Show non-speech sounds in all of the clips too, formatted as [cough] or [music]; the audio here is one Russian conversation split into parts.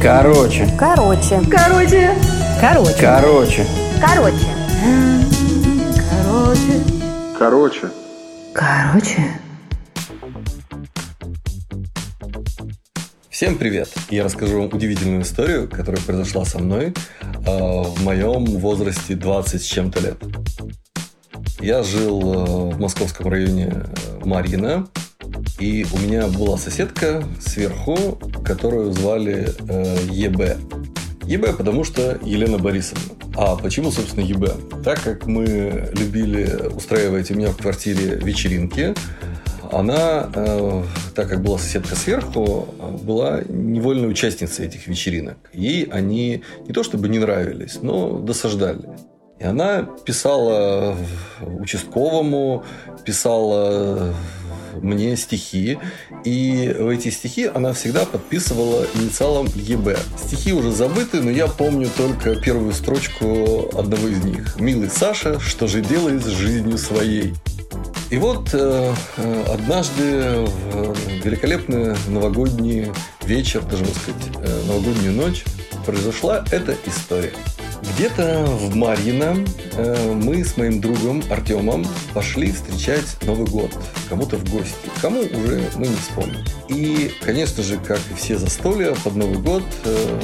Короче. Короче. Короче. Короче. Короче. Короче. Короче. Короче. Короче. Всем привет! Я расскажу вам удивительную историю, которая произошла со мной э, в моем возрасте 20 с чем-то лет. Я жил э, в московском районе э, Марьино, и у меня была соседка сверху, которую звали э, ЕБ. ЕБ, потому что Елена Борисовна. А почему, собственно, ЕБ? Так как мы любили устраивать у меня в квартире вечеринки, она, э, так как была соседка сверху, была невольной участницей этих вечеринок. Ей они не то чтобы не нравились, но досаждали. И она писала участковому, писала мне стихи, и в эти стихи она всегда подписывала инициалом ЕБ. Стихи уже забыты, но я помню только первую строчку одного из них. «Милый Саша, что же делает с жизнью своей?» И вот э, э, однажды в великолепный новогодний вечер, даже можно сказать, э, новогоднюю ночь, произошла эта история. Где-то в Марьино э, мы с моим другом Артемом пошли встречать Новый год кому-то в гости. Кому уже мы не вспомним. И, конечно же, как и все застолья под Новый год, э,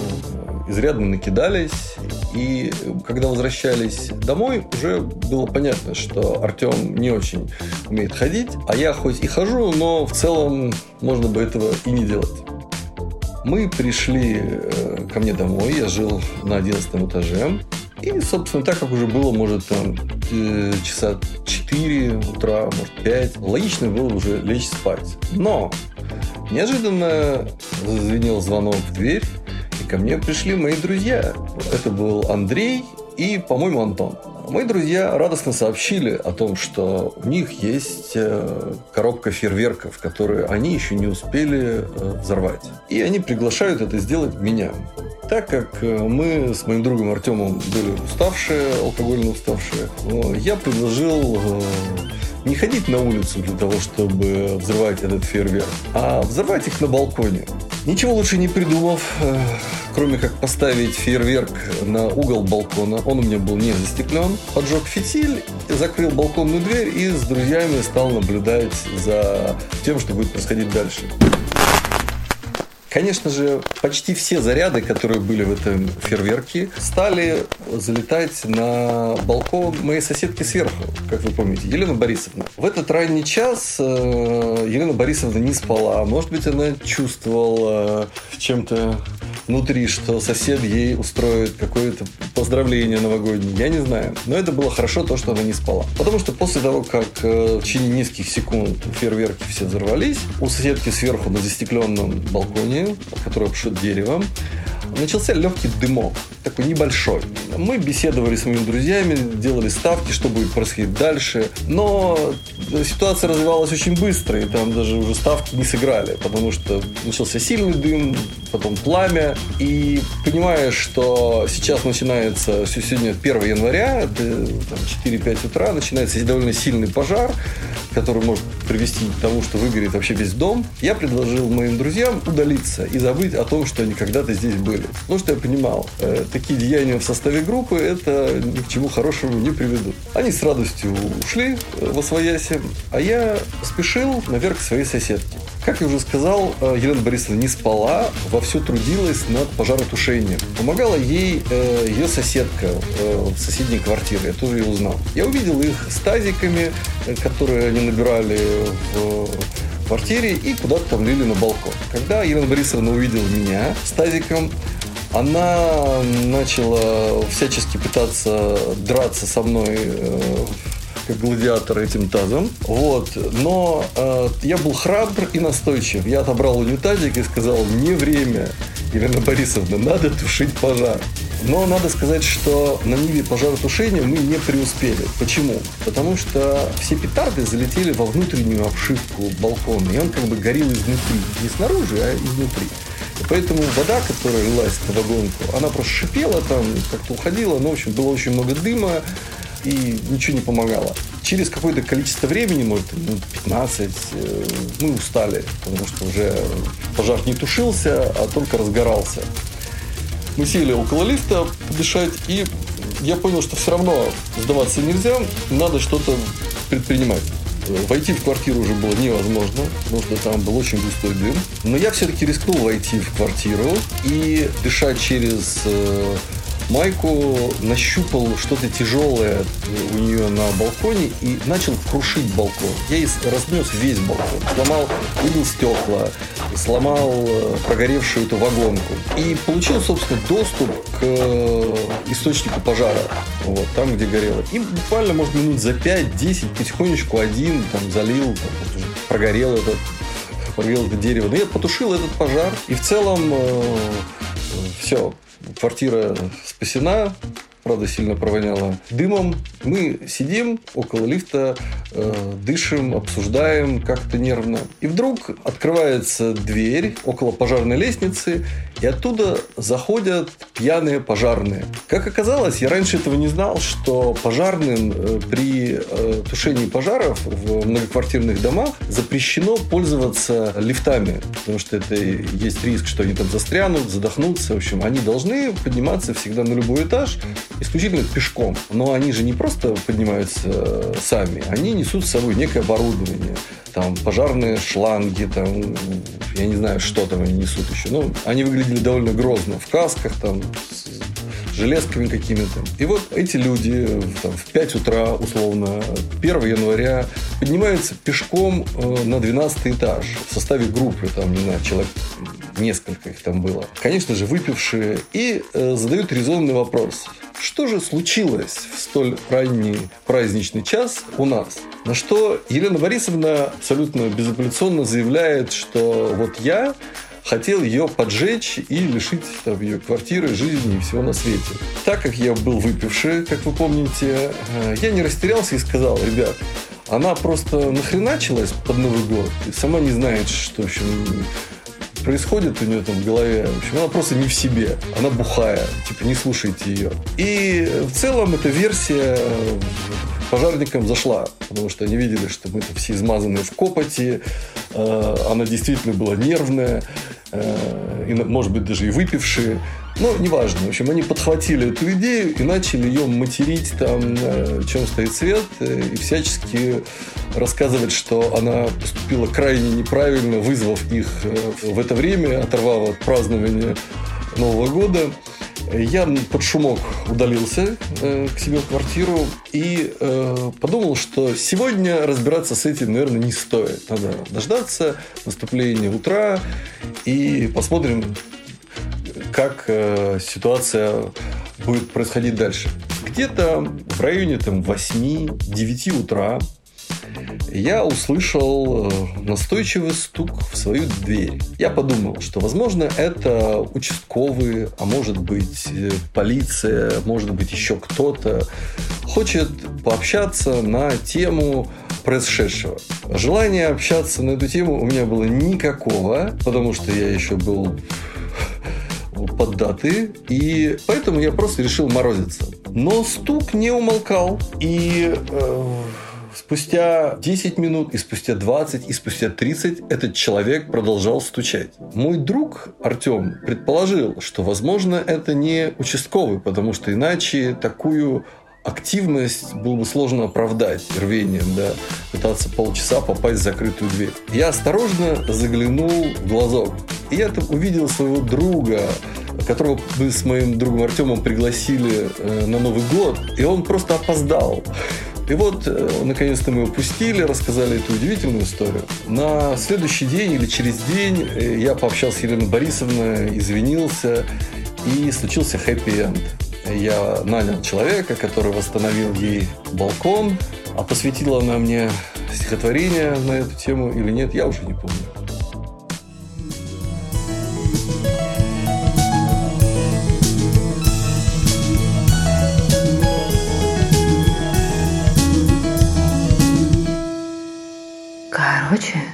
изрядно накидались. И когда возвращались домой, уже было понятно, что Артем не очень умеет ходить. А я хоть и хожу, но в целом можно бы этого и не делать. Мы пришли э, ко мне домой, я жил на 11 этаже. И, собственно, так как уже было, может, там, э, часа 4 утра, может, 5, логично было уже лечь спать. Но неожиданно зазвенел звонок в дверь, и ко мне пришли мои друзья. Это был Андрей и, по-моему, Антон. Мои друзья радостно сообщили о том, что у них есть э, коробка фейерверков, которые они еще не успели э, взорвать. И они приглашают это сделать меня. Так как э, мы с моим другом Артемом были уставшие, алкогольно уставшие, я предложил не ходить на улицу для того, чтобы взрывать этот фейерверк, а взорвать их на балконе. Ничего лучше не придумав, кроме как поставить фейерверк на угол балкона, он у меня был не застеклен, поджег фитиль, закрыл балконную дверь и с друзьями стал наблюдать за тем, что будет происходить дальше. Конечно же, почти все заряды, которые были в этом фейерверке, стали залетать на балкон моей соседки сверху, как вы помните, Елена Борисовна. В этот ранний час э, Елена Борисовна не спала. Может быть, она чувствовала чем-то внутри, что сосед ей устроит какое-то поздравление новогоднее. Я не знаю. Но это было хорошо то, что она не спала. Потому что после того, как э, в течение нескольких секунд фейерверки все взорвались, у соседки сверху на застекленном балконе, который обшит деревом, начался легкий дымок, такой небольшой. Мы беседовали с моими друзьями, делали ставки, что будет происходить дальше. Но ситуация развивалась очень быстро, и там даже уже ставки не сыграли, потому что начался сильный дым, потом пламя. И понимая, что сейчас начинается, сегодня 1 января, это 4-5 утра, начинается довольно сильный пожар, который может привести к тому, что выгорит вообще весь дом, я предложил моим друзьям удалиться и забыть о том, что они когда-то здесь были. Потому что я понимал, э, такие деяния в составе группы это ни к чему хорошему не приведут. Они с радостью ушли э, во свояси, а я спешил наверх к своей соседке. Как я уже сказал, э, Елена Борисовна не спала, вовсю трудилась над пожаротушением. Помогала ей э, ее соседка э, в соседней квартире, я тоже ее узнал. Я увидел их с тазиками, которые они набирали в квартире и куда-то там лили на балкон. Когда Елена Борисовна увидела меня с тазиком, она начала всячески пытаться драться со мной как гладиатор этим тазом. Вот. Но э, я был храбр и настойчив. Я отобрал унитазик и сказал, не время, Елена Борисовна, надо тушить пожар. Но надо сказать, что на ниве пожаротушения мы не преуспели. Почему? Потому что все петарды залетели во внутреннюю обшивку балкона, и он как бы горел изнутри. Не снаружи, а изнутри. Поэтому вода, которая лилась на вагонку, она просто шипела там, как-то уходила. Ну, в общем, было очень много дыма. и ничего не помогало. Через какое-то количество времени, может, 15, э, мы устали, потому что уже пожар не тушился, а только разгорался. Мы сели около лифта подышать, и я понял, что все равно сдаваться нельзя, надо что-то предпринимать. Войти в квартиру уже было невозможно, потому что там был очень густой дым. Но я все-таки рискнул войти в квартиру и дышать через э, майку, нащупал что-то тяжелое у нее на балконе и начал крушить балкон. Я разнес весь балкон, сломал, выбил стекла, сломал э, прогоревшую эту вагонку. И получил, собственно, доступ к э, источнику пожара, вот, там, где горело. И буквально, может, минут за 5-10 потихонечку один там залил, там, прогорел этот [laughs] прогорел это дерево. Но я потушил этот пожар. И в целом э, все, квартира спасена, правда, сильно провоняло дымом. Мы сидим около лифта, э, дышим, обсуждаем как-то нервно. И вдруг открывается дверь около пожарной лестницы, и оттуда заходят пьяные пожарные. Как оказалось, я раньше этого не знал, что пожарным э, при э, тушении пожаров в многоквартирных домах запрещено пользоваться лифтами, потому что это есть риск, что они там застрянут, задохнутся. В общем, они должны подниматься всегда на любой этаж исключительно пешком. Но они же не просто поднимаются э, сами, они несут с собой некое оборудование. Там пожарные шланги, там, я не знаю, что там они несут еще. Ну, они выглядели довольно грозно в касках, там, с железками какими-то. И вот эти люди там, в 5 утра, условно, 1 января поднимаются пешком э, на 12 этаж в составе группы, там, не знаю, человек несколько их там было. Конечно же, выпившие. И э, задают резонный вопрос. Что же случилось в столь ранний праздничный час у нас? На что Елена Борисовна абсолютно безапелляционно заявляет, что вот я хотел ее поджечь и лишить там, ее квартиры, жизни и всего на свете. Так как я был выпивший, как вы помните, э, я не растерялся и сказал, ребят, она просто нахреначилась под Новый год и сама не знает, что, в общем, происходит у нее там в голове. В общем, она просто не в себе. Она бухая. Типа, не слушайте ее. И в целом эта версия э, пожарникам зашла, потому что они видели, что мы все измазанные в копоти, э, она действительно была нервная, э, и, может быть, даже и выпившие. Ну, неважно. В общем, они подхватили эту идею и начали ее материть там, на чем стоит свет, э, и всячески рассказывать, что она поступила крайне неправильно, вызвав их э, в это время, оторвав от празднования Нового года. Я под шумок удалился э, к себе в квартиру и э, подумал, что сегодня разбираться с этим, наверное, не стоит. Надо дождаться наступления утра и посмотрим, как э, ситуация будет происходить дальше. Где-то в районе там, 8-9 утра я услышал э, настойчивый стук в свою дверь. Я подумал, что, возможно, это участковые, а может быть, э, полиция, может быть, еще кто-то хочет пообщаться на тему происшедшего. Желания общаться на эту тему у меня было никакого, потому что я еще был под даты, и поэтому я просто решил морозиться. Но стук не умолкал, и э, спустя 10 минут, и спустя 20, и спустя 30 этот человек продолжал стучать. Мой друг Артем предположил, что, возможно, это не участковый, потому что иначе такую активность было бы сложно оправдать рвением, да, пытаться полчаса попасть в закрытую дверь. Я осторожно заглянул в глазок, и я там увидел своего друга, которого мы с моим другом Артемом пригласили э, на Новый год, и он просто опоздал. И вот, э, наконец-то мы его пустили, рассказали эту удивительную историю. На следующий день или через день э, я пообщался с Еленой Борисовной, извинился, и случился хэппи-энд я нанял человека, который восстановил ей балкон, а посвятила она мне стихотворение на эту тему или нет, я уже не помню. Короче,